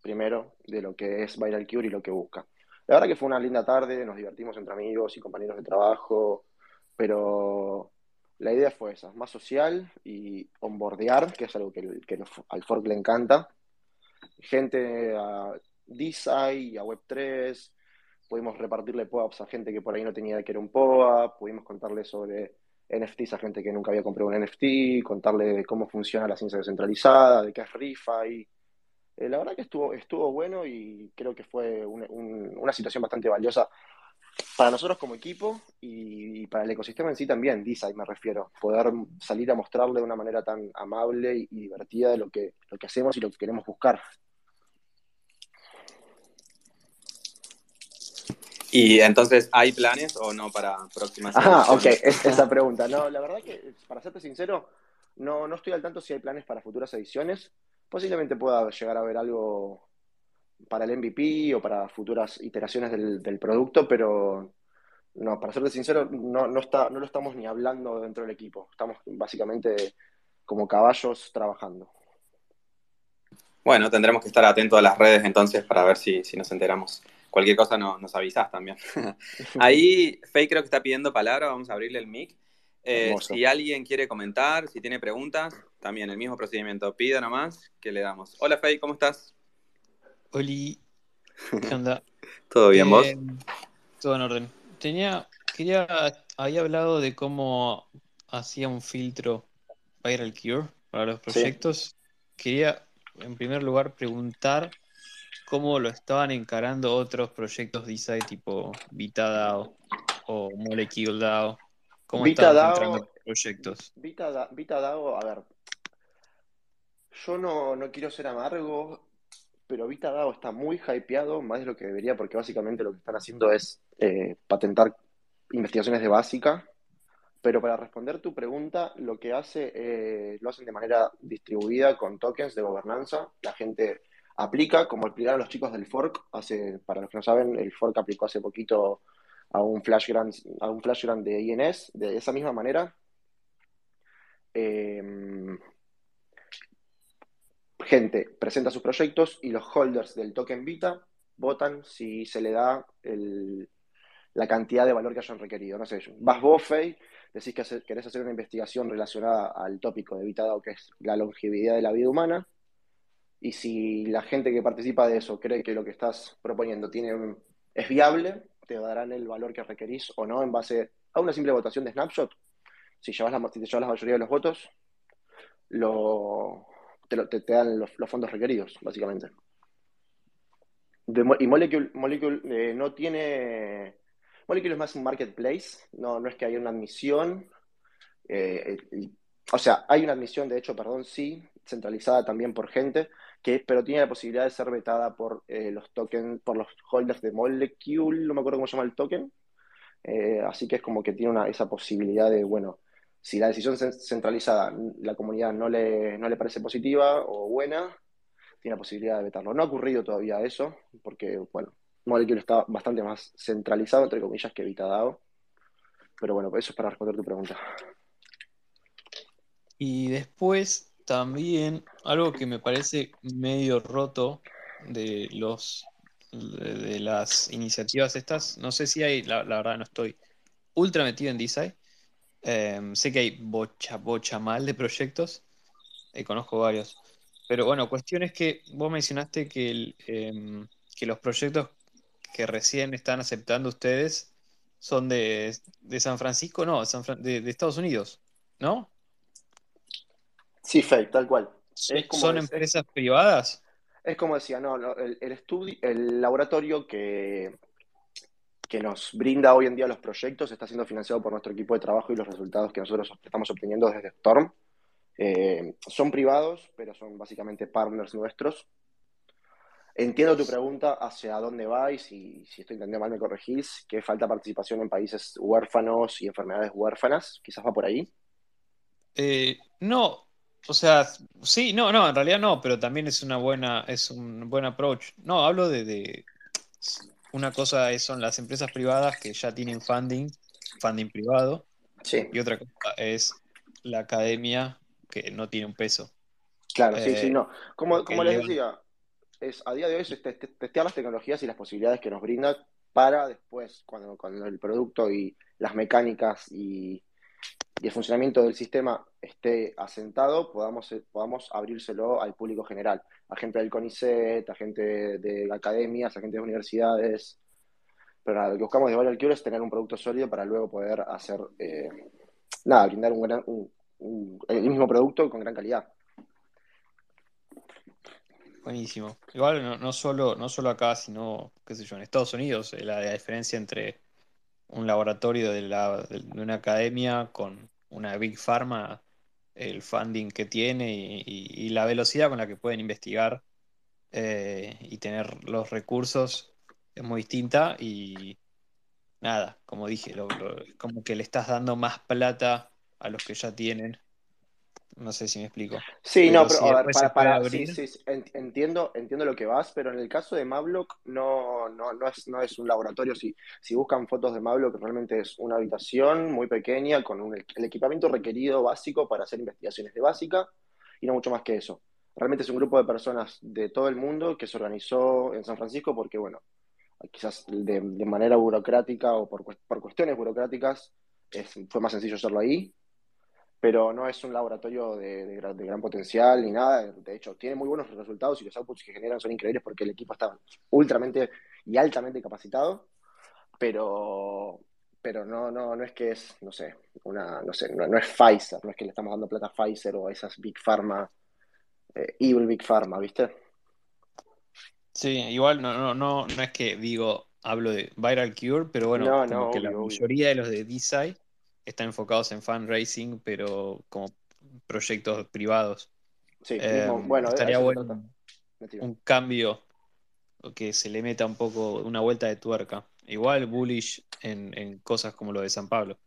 primero de lo que es Viral Cure y lo que busca. La verdad que fue una linda tarde, nos divertimos entre amigos y compañeros de trabajo, pero la idea fue esa, más social y onboardear, que es algo que, al Fork le encanta. Gente a DeSci y a Web3, pudimos repartirle POAPs a gente que por ahí no tenía que era un POAP, pudimos contarle sobre NFTs a gente que nunca había comprado un NFT, contarle cómo funciona la ciencia descentralizada, de qué es ReFi. Eh, la verdad que estuvo, estuvo bueno y creo que fue una situación bastante valiosa para nosotros como equipo y, para el ecosistema en sí también, Design me refiero, poder salir a mostrarle de una manera tan amable y, divertida de lo que, lo que hacemos y lo que queremos buscar. Y entonces, ¿hay planes o no para próximas Ah, ok, esa pregunta. No, la verdad que, para serte sincero, no, no estoy al tanto si hay planes para futuras ediciones. Posiblemente pueda llegar a haber algo para el MVP o para futuras iteraciones del, producto, pero no, para serte sincero, no, no, está, no lo estamos ni hablando dentro del equipo. Estamos básicamente como caballos trabajando. Bueno, tendremos que estar atentos a las redes entonces para ver si, si nos enteramos cualquier cosa nos avisas también. Ahí Faye creo que está pidiendo palabra, vamos a abrirle el mic. Eh, si alguien quiere comentar, si tiene preguntas, también el mismo procedimiento. Pida nomás que le damos. Hola Faye, ¿cómo estás? Hola, ¿qué onda? ¿Todo bien, vos? Eh, todo en orden. Tenía, quería, había hablado de cómo hacía un filtro Viral Cure para los proyectos. Quería, en primer lugar, preguntar cómo lo estaban encarando otros proyectos DeSci tipo VitaDAO o MoleculeDAO. ¿Cómo estaban entrando proyectos? VitaDAO, a ver, yo no, no quiero ser amargo, pero VitaDAO está muy hypeado, más de lo que debería, porque básicamente lo que están haciendo es eh, patentar investigaciones de básica pero para responder tu pregunta, lo que hace, eh, lo hacen de manera distribuida con tokens de gobernanza. La gente aplica, como explicaron los chicos del fork, hace, para los que no saben, el fork aplicó hace poquito a un flash grant, a un flash grant de INS, de esa misma manera. Em, gente presenta sus proyectos y los holders del token Vita votan si se le da la cantidad de valor que hayan requerido. No sé, vas vos, Fey, decís que querés hacer una investigación relacionada al tópico de VitaDAO, que es la longevidad de la vida humana, y si la gente que participa de eso cree que lo que estás proponiendo tiene, es viable, te darán el valor que requerís o no en base a una simple votación de snapshot. Si, llevas la, te llevas la mayoría de los votos, te, dan los, fondos requeridos, básicamente. y Molecule, Molecule eh, no tiene. Molecule es más un marketplace, no, no es que haya una admisión. Eh, o sea, hay una admisión, de hecho, perdón, sí, centralizada también por gente, que, pero tiene la posibilidad de ser vetada por eh, los tokens, por los holders de Molecule, no me acuerdo cómo se llama el token. así que es como que tiene esa posibilidad de, bueno, si la decisión centralizada la comunidad no le, no le parece positiva o buena, tiene la posibilidad de vetarlo. No ha ocurrido todavía eso, porque, bueno, Molecule está bastante más centralizado, entre comillas, que Vitadao. Pero bueno, eso es para responder tu pregunta. Y después también algo que me parece medio roto de los de, las iniciativas estas, no sé si hay, la, verdad no estoy ultra metido en Design, Em, sé que hay bocha, bocha mal de proyectos, y conozco varios. Pero bueno, cuestión es que vos mencionaste que, em, que los proyectos que recién están aceptando ustedes son de, San Francisco, no, de, Estados Unidos, ¿no? Sí, Fake, tal cual. ¿Son empresas privadas? Es como decía, no, el, el estudio, el laboratorio que, que nos brinda hoy en día los proyectos está siendo financiado por nuestro equipo de trabajo y los resultados que nosotros estamos obteniendo desde Storm. Eh, son privados, pero son básicamente partners nuestros. Entiendo tu pregunta hacia dónde vais y si estoy entendiendo mal me corregís, que falta participación en países huérfanos y enfermedades huérfanas, quizás va por ahí. Eh, no, o sea, sí, no, no, en realidad no, pero también es una buena, es un buen approach. No, hablo de una cosa son las empresas privadas que ya tienen funding, funding privado, y otra cosa es la academia que no tiene un peso. Claro, sí, sí, eh, no. Como, como les decía, es, a día de hoy es testear las tecnologías y las posibilidades que nos brindan para después, cuando, cuando el producto y las mecánicas y, y, el funcionamiento del sistema esté asentado, podamos, podamos abrírselo al público general a gente del CONICET, a gente de academias, a gente de universidades. Pero nada, lo que buscamos de Viral Cure es tener un producto sólido para luego poder hacer, eh, nada, brindar un el mismo producto con gran calidad. Buenísimo. Igual no, no, solo, no solo acá, sino, qué sé yo, en Estados Unidos, eh, la, diferencia entre un laboratorio de, la, de, una academia con una Big Pharma el funding que tiene y, la velocidad con la que pueden investigar eh, y tener los recursos es muy distinta y nada, como dije, como que le estás dando más plata a los que ya tienen no sé si me explico. Sí, no, pero a ver, para, entiendo, entiendo lo que vas, pero en el caso de Mablock no, no, no, es, no es un laboratorio. Si, si buscan fotos de Mablock, realmente es una habitación muy pequeña con el equipamiento requerido básico para hacer investigaciones de básica y no mucho más que eso. Realmente es un grupo de personas de todo el mundo que se organizó en San Francisco porque, bueno, quizás de, manera burocrática o por, por cuestiones burocráticas fue más sencillo hacerlo ahí pero no es un laboratorio de, gran potencial ni nada. De hecho, tiene muy buenos resultados y los outputs que generan son increíbles porque el equipo está ultramente y altamente capacitado, pero, pero no, no, no es que es, no sé, una, no sé, no, es Pfizer, no es que le estamos dando plata a Pfizer o a esas Big Pharma, eh, Evil Big Pharma, ¿viste? Sí, igual no, no, no, no es que digo, hablo de Viral Cure, pero bueno, como que la mayoría de los de D-Side están enfocados en fundraising, pero como proyectos privados. Sí, eh, bueno, estaría bueno un cambio que se le meta un poco una vuelta de tuerca. Igual bullish en, cosas como lo de San Pablo.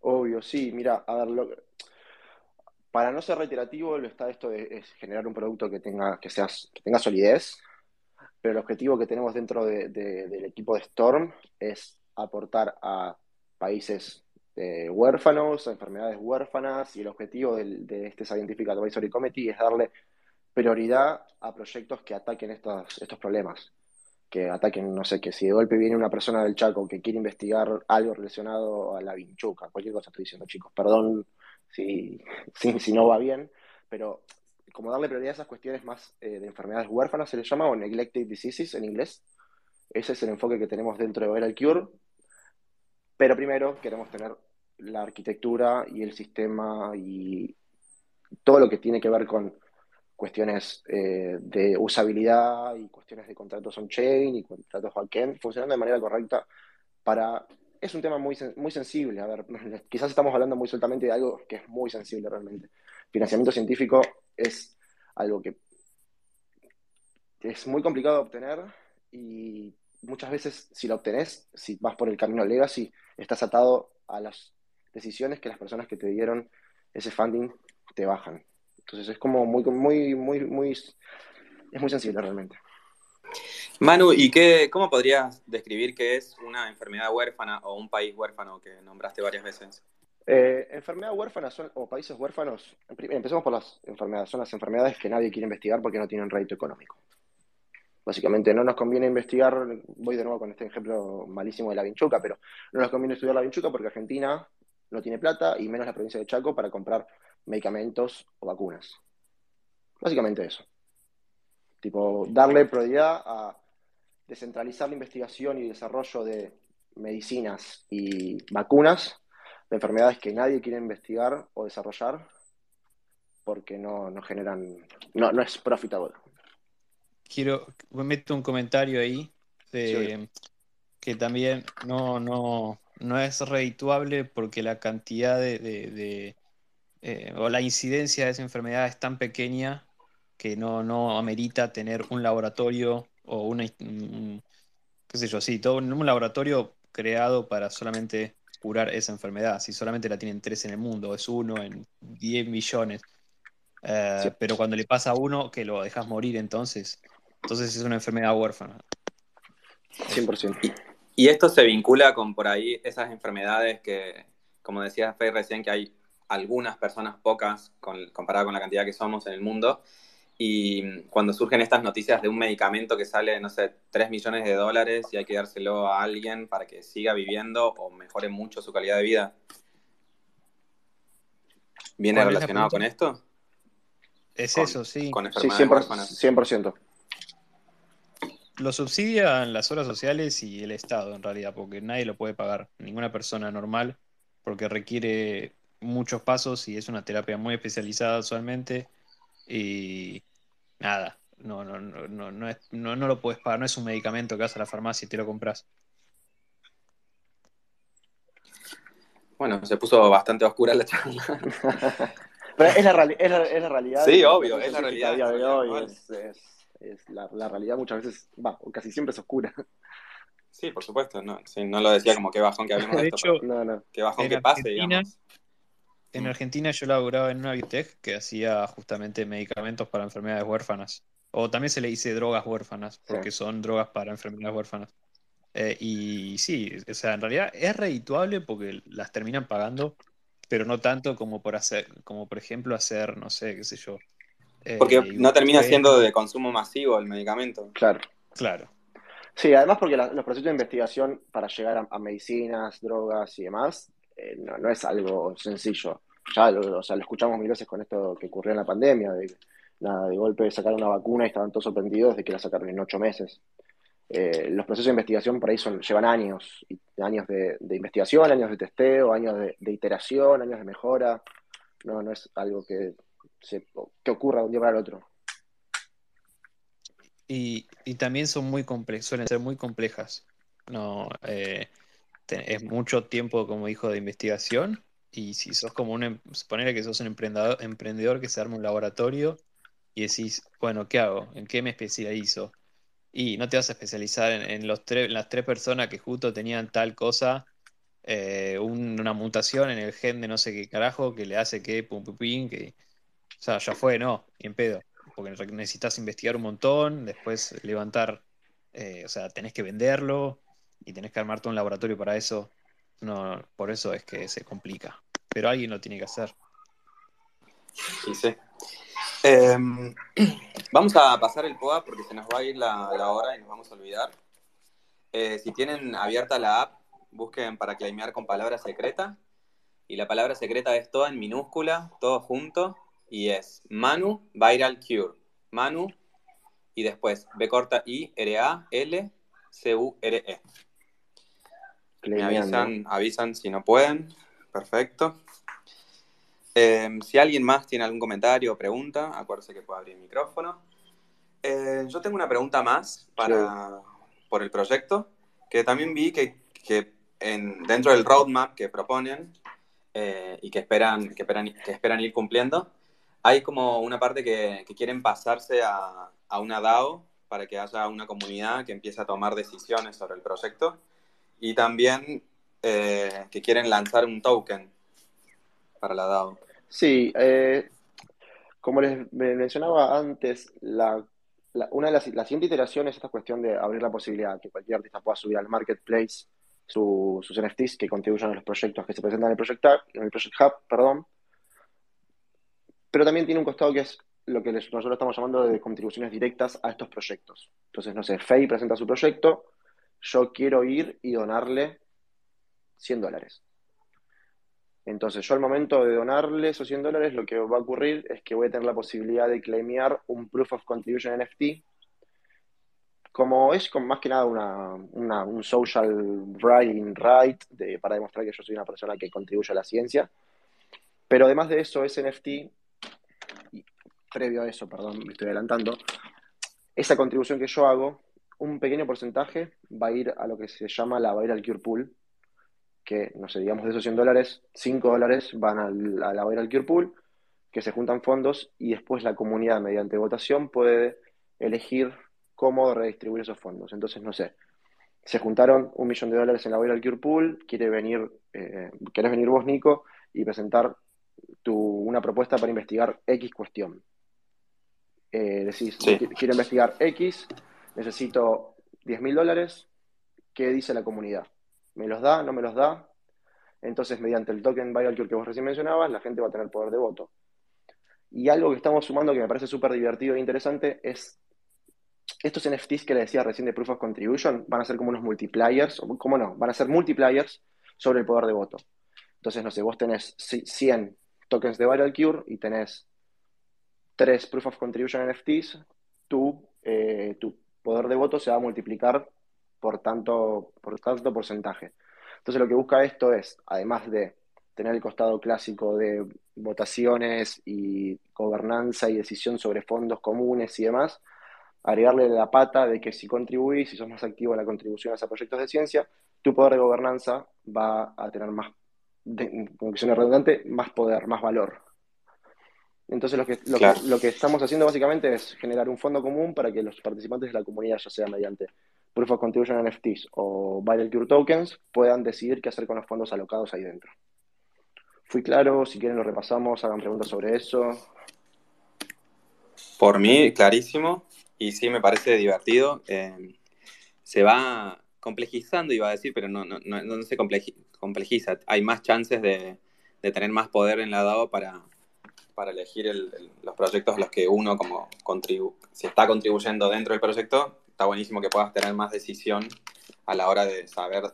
Obvio, sí, mira, a ver, lo- para no ser reiterativo, lo está esto de es generar un producto que tenga, que sea, que tenga solidez, pero el objetivo que tenemos dentro de- de- del equipo de Storm es aportar a países eh, huérfanos, enfermedades huérfanas, y el objetivo del- de este Scientific Advisory Committee es darle prioridad a proyectos que ataquen estos, estos problemas. Que ataquen, no sé, que si de golpe viene una persona del Chaco que quiere investigar algo relacionado a la vinchuca, cualquier cosa estoy diciendo, chicos, perdón si, si, si no va bien, pero como darle prioridad a esas cuestiones más eh, de enfermedades huérfanas, se les llama, o neglected diseases en inglés. Ese es el enfoque que tenemos dentro de Viral Cure. Pero primero queremos tener la arquitectura y el sistema y todo lo que tiene que ver con cuestiones eh, de usabilidad y cuestiones de contratos on-chain y contratos backend funcionando de manera correcta para... Es un tema muy, muy sensible, a ver, quizás estamos hablando muy sueltamente de algo que es muy sensible realmente. Financiamiento científico es algo que es muy complicado de obtener y muchas veces si lo obtenés, si vas por el camino legacy, estás atado a las decisiones que las personas que te dieron ese funding te bajan. Entonces es como muy, muy, muy, muy, es muy sensible realmente. Manu, ¿y qué, cómo podrías describir qué es una enfermedad huérfana o un país huérfano que nombraste varias veces? Eh, enfermedad huérfana son, o países huérfanos, empecemos por las enfermedades, son las enfermedades que nadie quiere investigar porque no tienen rédito económico. Básicamente no nos conviene investigar, voy de nuevo con este ejemplo malísimo de la vinchuca, pero no nos conviene estudiar la vinchuca porque Argentina no tiene plata y menos la provincia de Chaco para comprar medicamentos o vacunas. Básicamente eso. Tipo, darle prioridad a descentralizar la investigación y desarrollo de medicinas y vacunas de enfermedades que nadie quiere investigar o desarrollar porque no, no generan, no, no es profitable. Quiero, meto un comentario ahí de Sí. que también no, no, no es redituable porque la cantidad de, de- de, eh, o la incidencia de esa enfermedad es tan pequeña que no, no amerita tener un laboratorio o una, un- qué sé yo, sí, todo un, laboratorio creado para solamente curar esa enfermedad. Si solamente la tienen tres en el mundo, es uno en 10 millones. Eh, Sí. pero cuando le pasa a uno, que lo dejas morir entonces. Entonces es una enfermedad huérfana. 100%. Y esto se vincula con por ahí esas enfermedades que, como decía Fey recién, que hay algunas personas pocas con, comparado con la cantidad que somos en el mundo. Y cuando surgen estas noticias de un medicamento que sale, no sé, 3 millones de dólares y hay que dárselo a alguien para que siga viviendo o mejore mucho su calidad de vida. ¿Viene ¿Cuál es la relacionado con esto? Es Con- eso, sí. Con Sí, enfermedades 100%. huérfanas. 100%. Lo subsidian las obras sociales y el Estado, en realidad, porque nadie lo puede pagar, ninguna persona normal, porque requiere muchos pasos y es una terapia muy especializada usualmente. Y nada, no, no, no, no, no, es- no, no lo puedes pagar, no es un medicamento que vas a la farmacia y te lo compras. Bueno, se puso bastante oscura la charla. Pero es la, reali- es la- es la realidad. Sí, obvio, es la realidad, la es- es la, la realidad muchas veces, va, o casi siempre es oscura. Sí, por supuesto. No, sí, no lo decía como qué bajón que hablemos de, De esto, hecho, pero No, no. qué bajón en que pase, Argentina- digamos. En. Argentina yo laboraba en una biotech que hacía justamente medicamentos para enfermedades huérfanas. O también se le dice drogas huérfanas, porque son drogas para enfermedades huérfanas. Eh, y sí, o sea, en realidad es redituable porque las terminan pagando, pero no tanto como por hacer, como por ejemplo hacer, no sé, qué sé yo. Eh, Porque no termina siendo de consumo masivo el medicamento. Claro. Claro. Sí, además porque la- los procesos de investigación para llegar a, a medicinas, drogas y demás, eh, no, no es algo sencillo. Ya lo, o sea, lo escuchamos mil veces con esto que ocurrió en la pandemia, de, nada, de golpe sacaron una vacuna y estaban todos sorprendidos de que la sacaron en ocho meses. Eh, los procesos de investigación por ahí son, llevan años, y- años de, de investigación, años de testeo, años de, de iteración, años de mejora. No, no es algo que, se, que ocurra de un día para el otro. Y, y también son muy comple- suelen ser muy complejas. No, eh, es mucho tiempo, como dijo, de investigación. Y si sos como un, em- suponele que sos un emprendedor, emprendedor que se arma un laboratorio y decís, bueno, ¿qué hago? ¿En qué me especializo? Y no te vas a especializar en, los las tres personas que justo tenían tal cosa eh, una mutación en el gen de no sé qué carajo que le hace que pum pum pum, que. O sea, ya fue, no, ni en pedo. Porque necesitas investigar un montón, después levantar. Eh, o sea, tenés que venderlo y tenés que armarte un laboratorio para eso. No, por eso es que se complica. Pero alguien lo tiene que hacer. Sí, sí. Em, vamos a pasar el POA porque se nos va a ir la, hora y nos vamos a olvidar. Eh, si tienen abierta la app, busquen para claimear con palabra secreta. Y la palabra secreta es toda en minúscula, todo junto. Y es Manu Viral Cure. Manu y después B corta I R A L C U R E. Me avisan, avisan si no pueden. Perfecto. Em, si alguien más tiene algún comentario o pregunta, acuérdese que puede abrir el micrófono. Eh, yo tengo una pregunta más para, por el proyecto, que también vi que, en, dentro del roadmap que proponen eh, y que esperan, que, esperan, que esperan ir cumpliendo, hay como una parte que, quieren pasarse a, a, una DAO para que haya una comunidad que empiece a tomar decisiones sobre el proyecto y también eh, que quieren lanzar un token para la DAO. Sí, eh, como les mencionaba antes, la, una de las, la siguiente iteración es esta cuestión de abrir la posibilidad que cualquier artista pueda subir al marketplace sus NFTs que contribuyan a los proyectos que se presentan en el Project, en el project Hub. Perdón. Pero también tiene un costado que es lo que nosotros estamos llamando de contribuciones directas a estos proyectos. Entonces, no sé, Fei presenta su proyecto, yo quiero ir y donarle 100 dólares. Entonces, yo al momento de donarle esos 100 dólares, lo que va a ocurrir es que voy a tener la posibilidad de claimear un Proof of Contribution NFT. Como es con más que nada una, un social writing right para demostrar que yo soy una persona que contribuye a la ciencia. Pero además de eso, ese NFT, previo a eso, perdón, me estoy adelantando, esa contribución que yo hago, un pequeño porcentaje va a ir a lo que se llama la Viral Cure Pool, que, no sé, digamos de esos 100 dólares, 5 dólares van a la Viral Cure Pool, que se juntan fondos y después la comunidad mediante votación puede elegir cómo redistribuir esos fondos. Entonces, no sé, se juntaron un millón de dólares en la Viral Cure Pool, quiere venir, eh, querés venir vos, Nico, y presentar tu, una propuesta para investigar X cuestión. Eh, decís, quiero investigar X, necesito 10 mil dólares, ¿qué dice la comunidad? ¿Me los da? ¿No me los da? Entonces, mediante el token Viral Cure que vos recién mencionabas, la gente va a tener poder de voto. Y algo que estamos sumando que me parece súper divertido e interesante es estos NFTs que le decía recién de Proof of Contribution van a ser como unos multipliers, o cómo no, van a ser multipliers sobre el poder de voto. Entonces, no sé, vos tenés 100 tokens de Viral Cure y tenés 3 Proof of Contribution NFTs, tu, eh, tu poder de voto se va a multiplicar por tanto, por tanto porcentaje. Entonces lo que busca esto es, además de tener el costado clásico de votaciones y gobernanza y decisión sobre fondos comunes y demás, agregarle la pata de que si contribuís, si sos más activo en la contribución a proyectos de ciencia, tu poder de gobernanza va a tener más, como que redundante, más poder, más valor. Entonces lo que, lo, que, lo que estamos haciendo básicamente es generar un fondo común para que los participantes de la comunidad, ya sea mediante Proof of Contribution NFTs o Viral Cure Tokens puedan decidir qué hacer con los fondos alocados ahí dentro. Fui claro, si quieren lo repasamos, hagan preguntas sobre eso. Por mí, clarísimo, y sí me parece divertido. Eh, se va complejizando, iba a decir, pero no, no, no, se complejiza. Hay más chances de, tener más poder en la DAO para, para elegir los proyectos a los que uno como contribu si está contribuyendo dentro del proyecto está buenísimo que puedas tener más decisión a la hora de saber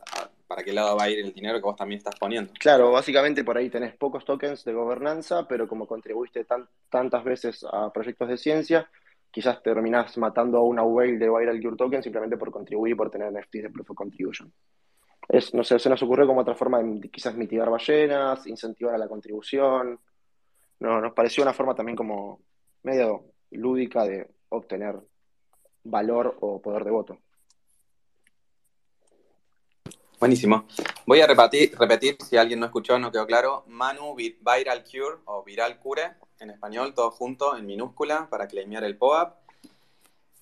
para qué lado va a ir el dinero que vos también estás poniendo. Claro, básicamente por ahí tenés pocos tokens de gobernanza, pero como contribuiste tantas veces a proyectos de ciencia, quizás terminás matando a una whale de Viral Cure Token simplemente por contribuir y por tener NFTs de Proof of Contribution. Es, no sé, se nos ocurrió como otra forma de quizás mitigar ballenas, incentivar a la contribución. No, nos pareció una forma también como medio lúdica de obtener valor o poder de voto. Buenísimo. Voy a repetir, repetir si alguien no escuchó, no quedó claro. Manu Viral Cure o Viral Cure en español, todo junto en minúscula para claimear el POAP.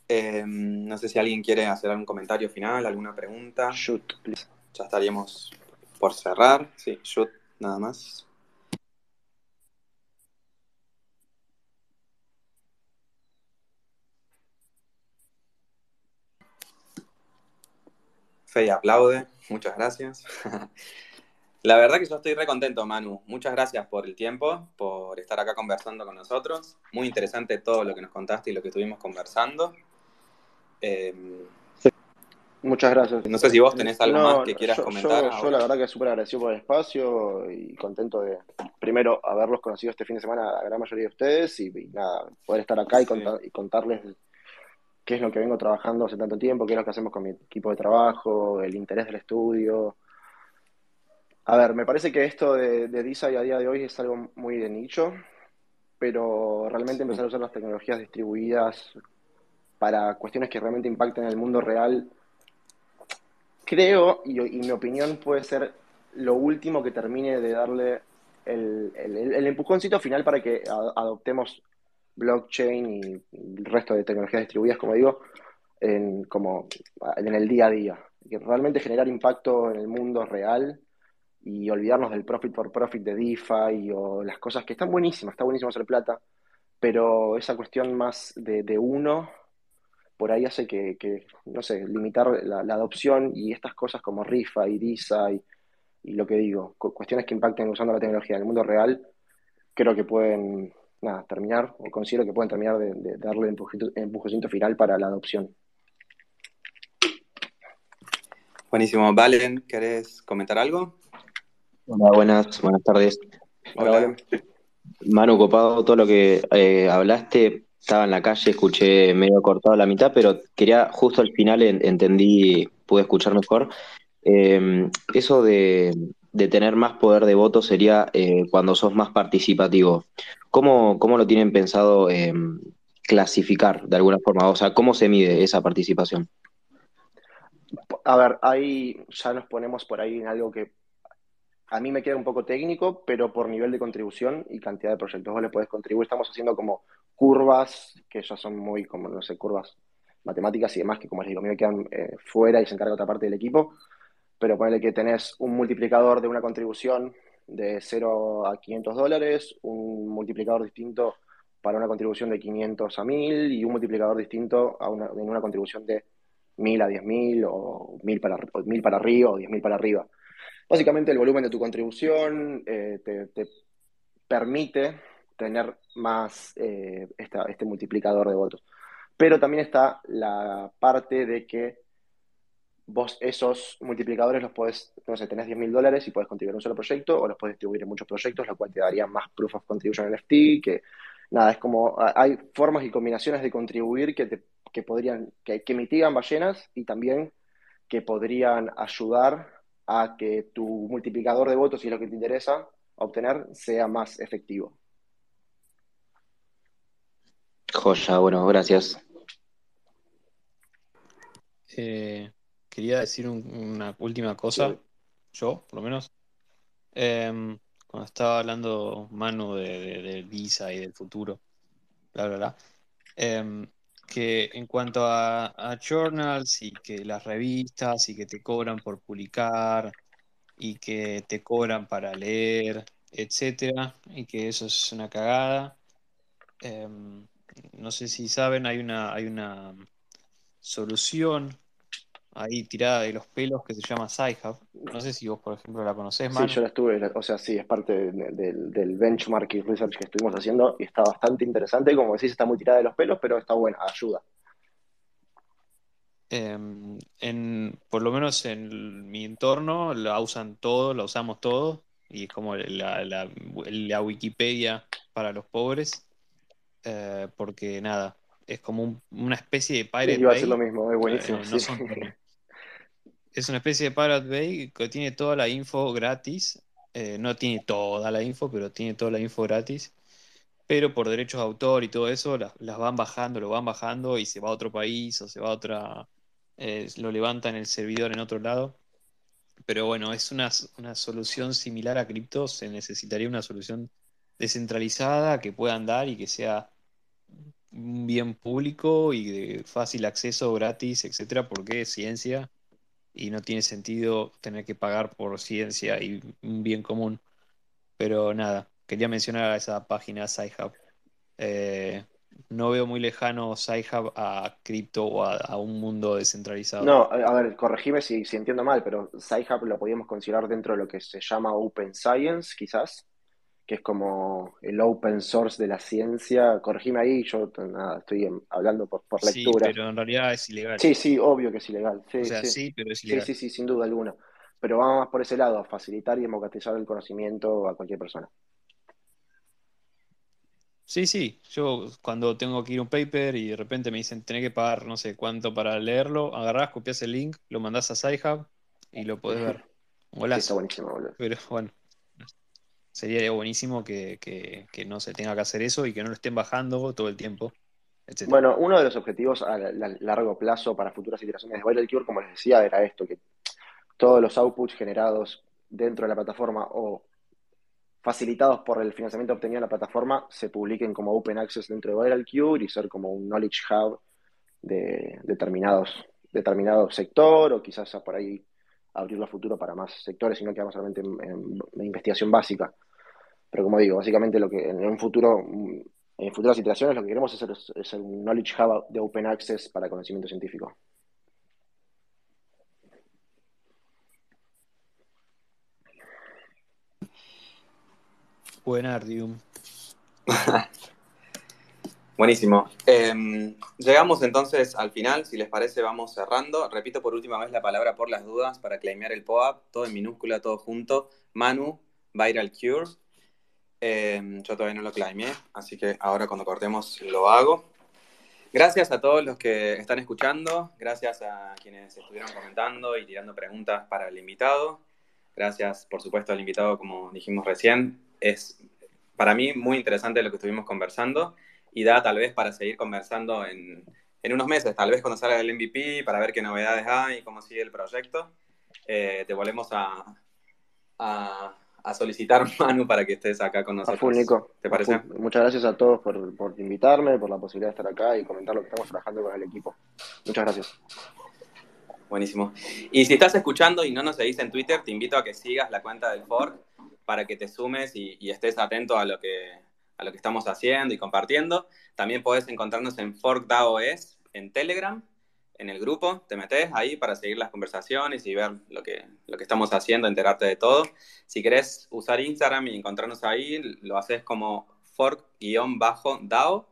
Em, no sé si alguien quiere hacer algún comentario final, alguna pregunta. Shoot, please. Ya estaríamos por cerrar. Sí, yo nada más. Fe aplaude, muchas gracias. La verdad que yo estoy re contento, Manu. Muchas gracias por el tiempo, por estar acá conversando con nosotros. Muy interesante todo lo que nos contaste y lo que estuvimos conversando. Em, Muchas gracias. No sé si vos tenés algo más que quieras comentar. Yo, la verdad que súper agradecido por el espacio y contento de, primero, haberlos conocido este fin de semana a la gran mayoría de ustedes y, nada, poder estar acá y, y contarles qué es lo que vengo trabajando hace tanto tiempo, qué es lo que hacemos con mi equipo de trabajo, el interés del estudio. A ver, me parece que esto de, de DISA y a día de hoy es algo muy de nicho, pero realmente empezar a usar las tecnologías distribuidas para cuestiones que realmente impacten en el mundo real, creo, y, mi opinión puede ser lo último que termine de darle el, el, empujoncito final para que adoptemos blockchain y el resto de tecnologías distribuidas, como digo, en, como, en el día a día. Que realmente generar impacto en el mundo real y olvidarnos del profit for profit de DeFi o las cosas que están buenísimas, está buenísimo hacer plata, pero esa cuestión más de, de uno por ahí hace que, no sé, limitar la, adopción y estas cosas como RIFA y DISA y, y lo que digo, cuestiones que impacten usando la tecnología en el mundo real, creo que pueden nada, terminar, o considero que pueden terminar de, darle el empujecito final para la adopción. Buenísimo. Valen, ¿querés comentar algo? Hola, buenas, buenas tardes. Hola, Valen. Manu, copado todo lo que eh, hablaste. Estaba en la calle, escuché medio cortado la mitad, pero quería, justo al final entendí, pude escuchar mejor. Eh, eso de, de tener más poder de voto sería eh, cuando sos más participativo. ¿Cómo, cómo lo tienen pensado eh, clasificar de alguna forma? O sea, ¿cómo se mide esa participación? A ver, ahí ya nos ponemos por ahí en algo que a mí me queda un poco técnico, pero por nivel de contribución y cantidad de proyectos vos le podés contribuir. Estamos haciendo como curvas, que ya son muy, como, no sé, curvas matemáticas y demás, que como les digo, a mí me quedan eh, fuera y se encarga otra parte del equipo pero ponele que tenés un multiplicador de una contribución de 0 a 500 dólares, un multiplicador distinto para una contribución de 500 a 1000 y un multiplicador distinto a una, en una contribución de 1000 a 10.000 o 1000 para, para arriba o 10.000 para arriba. Básicamente el volumen de tu contribución eh, te, permite tener más eh, este multiplicador de votos. Pero también está la parte de que vos esos multiplicadores los podés, no sé, tenés 10 mil dólares y podés contribuir en un solo proyecto o los podés distribuir en muchos proyectos, lo cual te daría más proof of contribution NFT, que nada, es como, hay formas y combinaciones de contribuir que, te, que podrían, que, que mitigan ballenas y también que podrían ayudar a que tu multiplicador de votos, si es lo que te interesa obtener, sea más efectivo. Joya, bueno, gracias. Eh, quería decir una última cosa, yo por lo menos. Em, cuando estaba hablando Manu de, Visa y del futuro, bla, bla, bla. Em, que en cuanto a, journals y que las revistas y que te cobran por publicar y que te cobran para leer, etcétera, y que eso es una cagada. Em, no sé si saben, hay una, hay una solución ahí tirada de los pelos que se llama Sci-Hub. No sé si vos, por ejemplo, la conocés, más. Sí, yo la estuve, o sea, sí, es parte del benchmark y research que estuvimos haciendo y está bastante interesante. Como decís, está muy tirada de los pelos, pero está buena, ayuda. Em, en, por lo menos en mi entorno la usan todos, la usamos todos, y es como la, la, Wikipedia para los pobres, eh, porque nada, es como una especie de Pirate Iba a ser lo mismo, es buenísimo. Eh, es una especie de Pirate Bay que tiene toda la info gratis. Eh, no tiene toda la info, pero tiene toda la info gratis. Pero por derechos de autor y todo eso, las, van bajando, lo van bajando y se va a otro país o se va a otra. Eh, lo levanta en el servidor en otro lado. Pero bueno, es una, una solución similar a cripto. Se necesitaría una solución descentralizada que pueda andar y que sea un bien público y de fácil acceso gratis, etcétera, porque es ciencia y no tiene sentido tener que pagar por ciencia y un bien común. Pero nada, quería mencionar a esa página SciHub. Eh, no veo muy lejano SciHub a cripto o a, un mundo descentralizado. No, a ver, corregime si, si entiendo mal, pero SciHub lo podríamos considerar dentro de lo que se llama Open Science, quizás que es como el open source de la ciencia. Corregime ahí, yo nada, estoy hablando por, por lectura. Sí, pero en realidad es ilegal. Sí, sí, obvio que es ilegal. Sí, o sea, sí. pero es ilegal. Sí, sí, sí, sin duda alguna. Pero vamos más por ese lado, a facilitar y democratizar el conocimiento a cualquier persona. Sí, sí, yo cuando tengo que ir a un paper y de repente me dicen tenés que pagar no sé cuánto para leerlo, agarrás, copias el link, lo mandás a SciHub y lo podés ver. Sí, está buenísimo, boludo. Pero bueno, sería buenísimo que, no se tenga que hacer eso y que no lo estén bajando todo el tiempo. Bueno, uno de los objetivos a, largo plazo para futuras iteraciones de Viral Cure, como les decía, era esto, que todos los outputs generados dentro de la plataforma o facilitados por el financiamiento obtenido en la plataforma se publiquen como open access dentro de Viral Cure y ser como un knowledge hub de determinados, determinado sector o quizás por ahí abrirlo a futuro para más sectores y no quedamos solamente en, investigación básica. Pero como digo, básicamente lo que en un futuro, en futuras iteraciones, lo que queremos hacer es, un Knowledge Hub de Open Access para conocimiento científico. Buenardium. Buenísimo. Em, llegamos entonces al final, si les parece vamos cerrando. Repito por última vez la palabra por las dudas para claimear el POAP, todo en minúscula, todo junto. Manu, Viral Cure. Em, yo todavía no lo claimé, así que ahora cuando cortemos lo hago. Gracias a todos los que están escuchando, gracias a quienes estuvieron comentando y tirando preguntas para el invitado. Gracias, por supuesto, al invitado, como dijimos recién. Es para mí muy interesante lo que estuvimos conversando y da tal vez para seguir conversando en, en unos meses, tal vez cuando salga el MVP, para ver qué novedades hay y cómo sigue el proyecto. Eh, te volvemos a, a, a, solicitar, Manu, para que estés acá con nosotros. A Nico. ¿Te parece? Muchas gracias a todos por, por invitarme, por la posibilidad de estar acá y comentar lo que estamos trabajando con el equipo. Muchas gracias. Buenísimo. Y si estás escuchando y no nos seguís en Twitter, te invito a que sigas la cuenta del Fork para que te sumes y, y estés atento a lo que lo que estamos haciendo y compartiendo. También puedes encontrarnos en ForkDAOS en Telegram, en el grupo, te metes ahí para seguir las conversaciones y ver lo que, lo que estamos haciendo, enterarte de todo. Si querés usar Instagram y encontrarnos ahí, lo haces como fork-dao.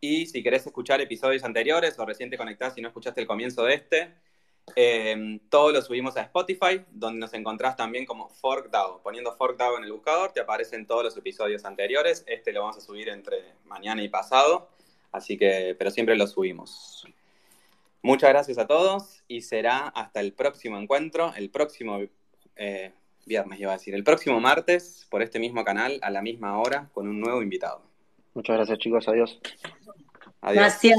Y si querés escuchar episodios anteriores o recién te conectás y no escuchaste el comienzo de este, eh, todo lo subimos a Spotify, donde nos encontrás también como ForkDAO. Poniendo ForkDAO en el buscador, te aparecen todos los episodios anteriores. Este lo vamos a subir entre mañana y pasado, así que, pero siempre lo subimos. Muchas gracias a todos y será hasta el próximo encuentro, el próximo eh, viernes, iba a decir, el próximo martes por este mismo canal a la misma hora con un nuevo invitado. Muchas gracias chicos, adiós. Adiós. Gracias.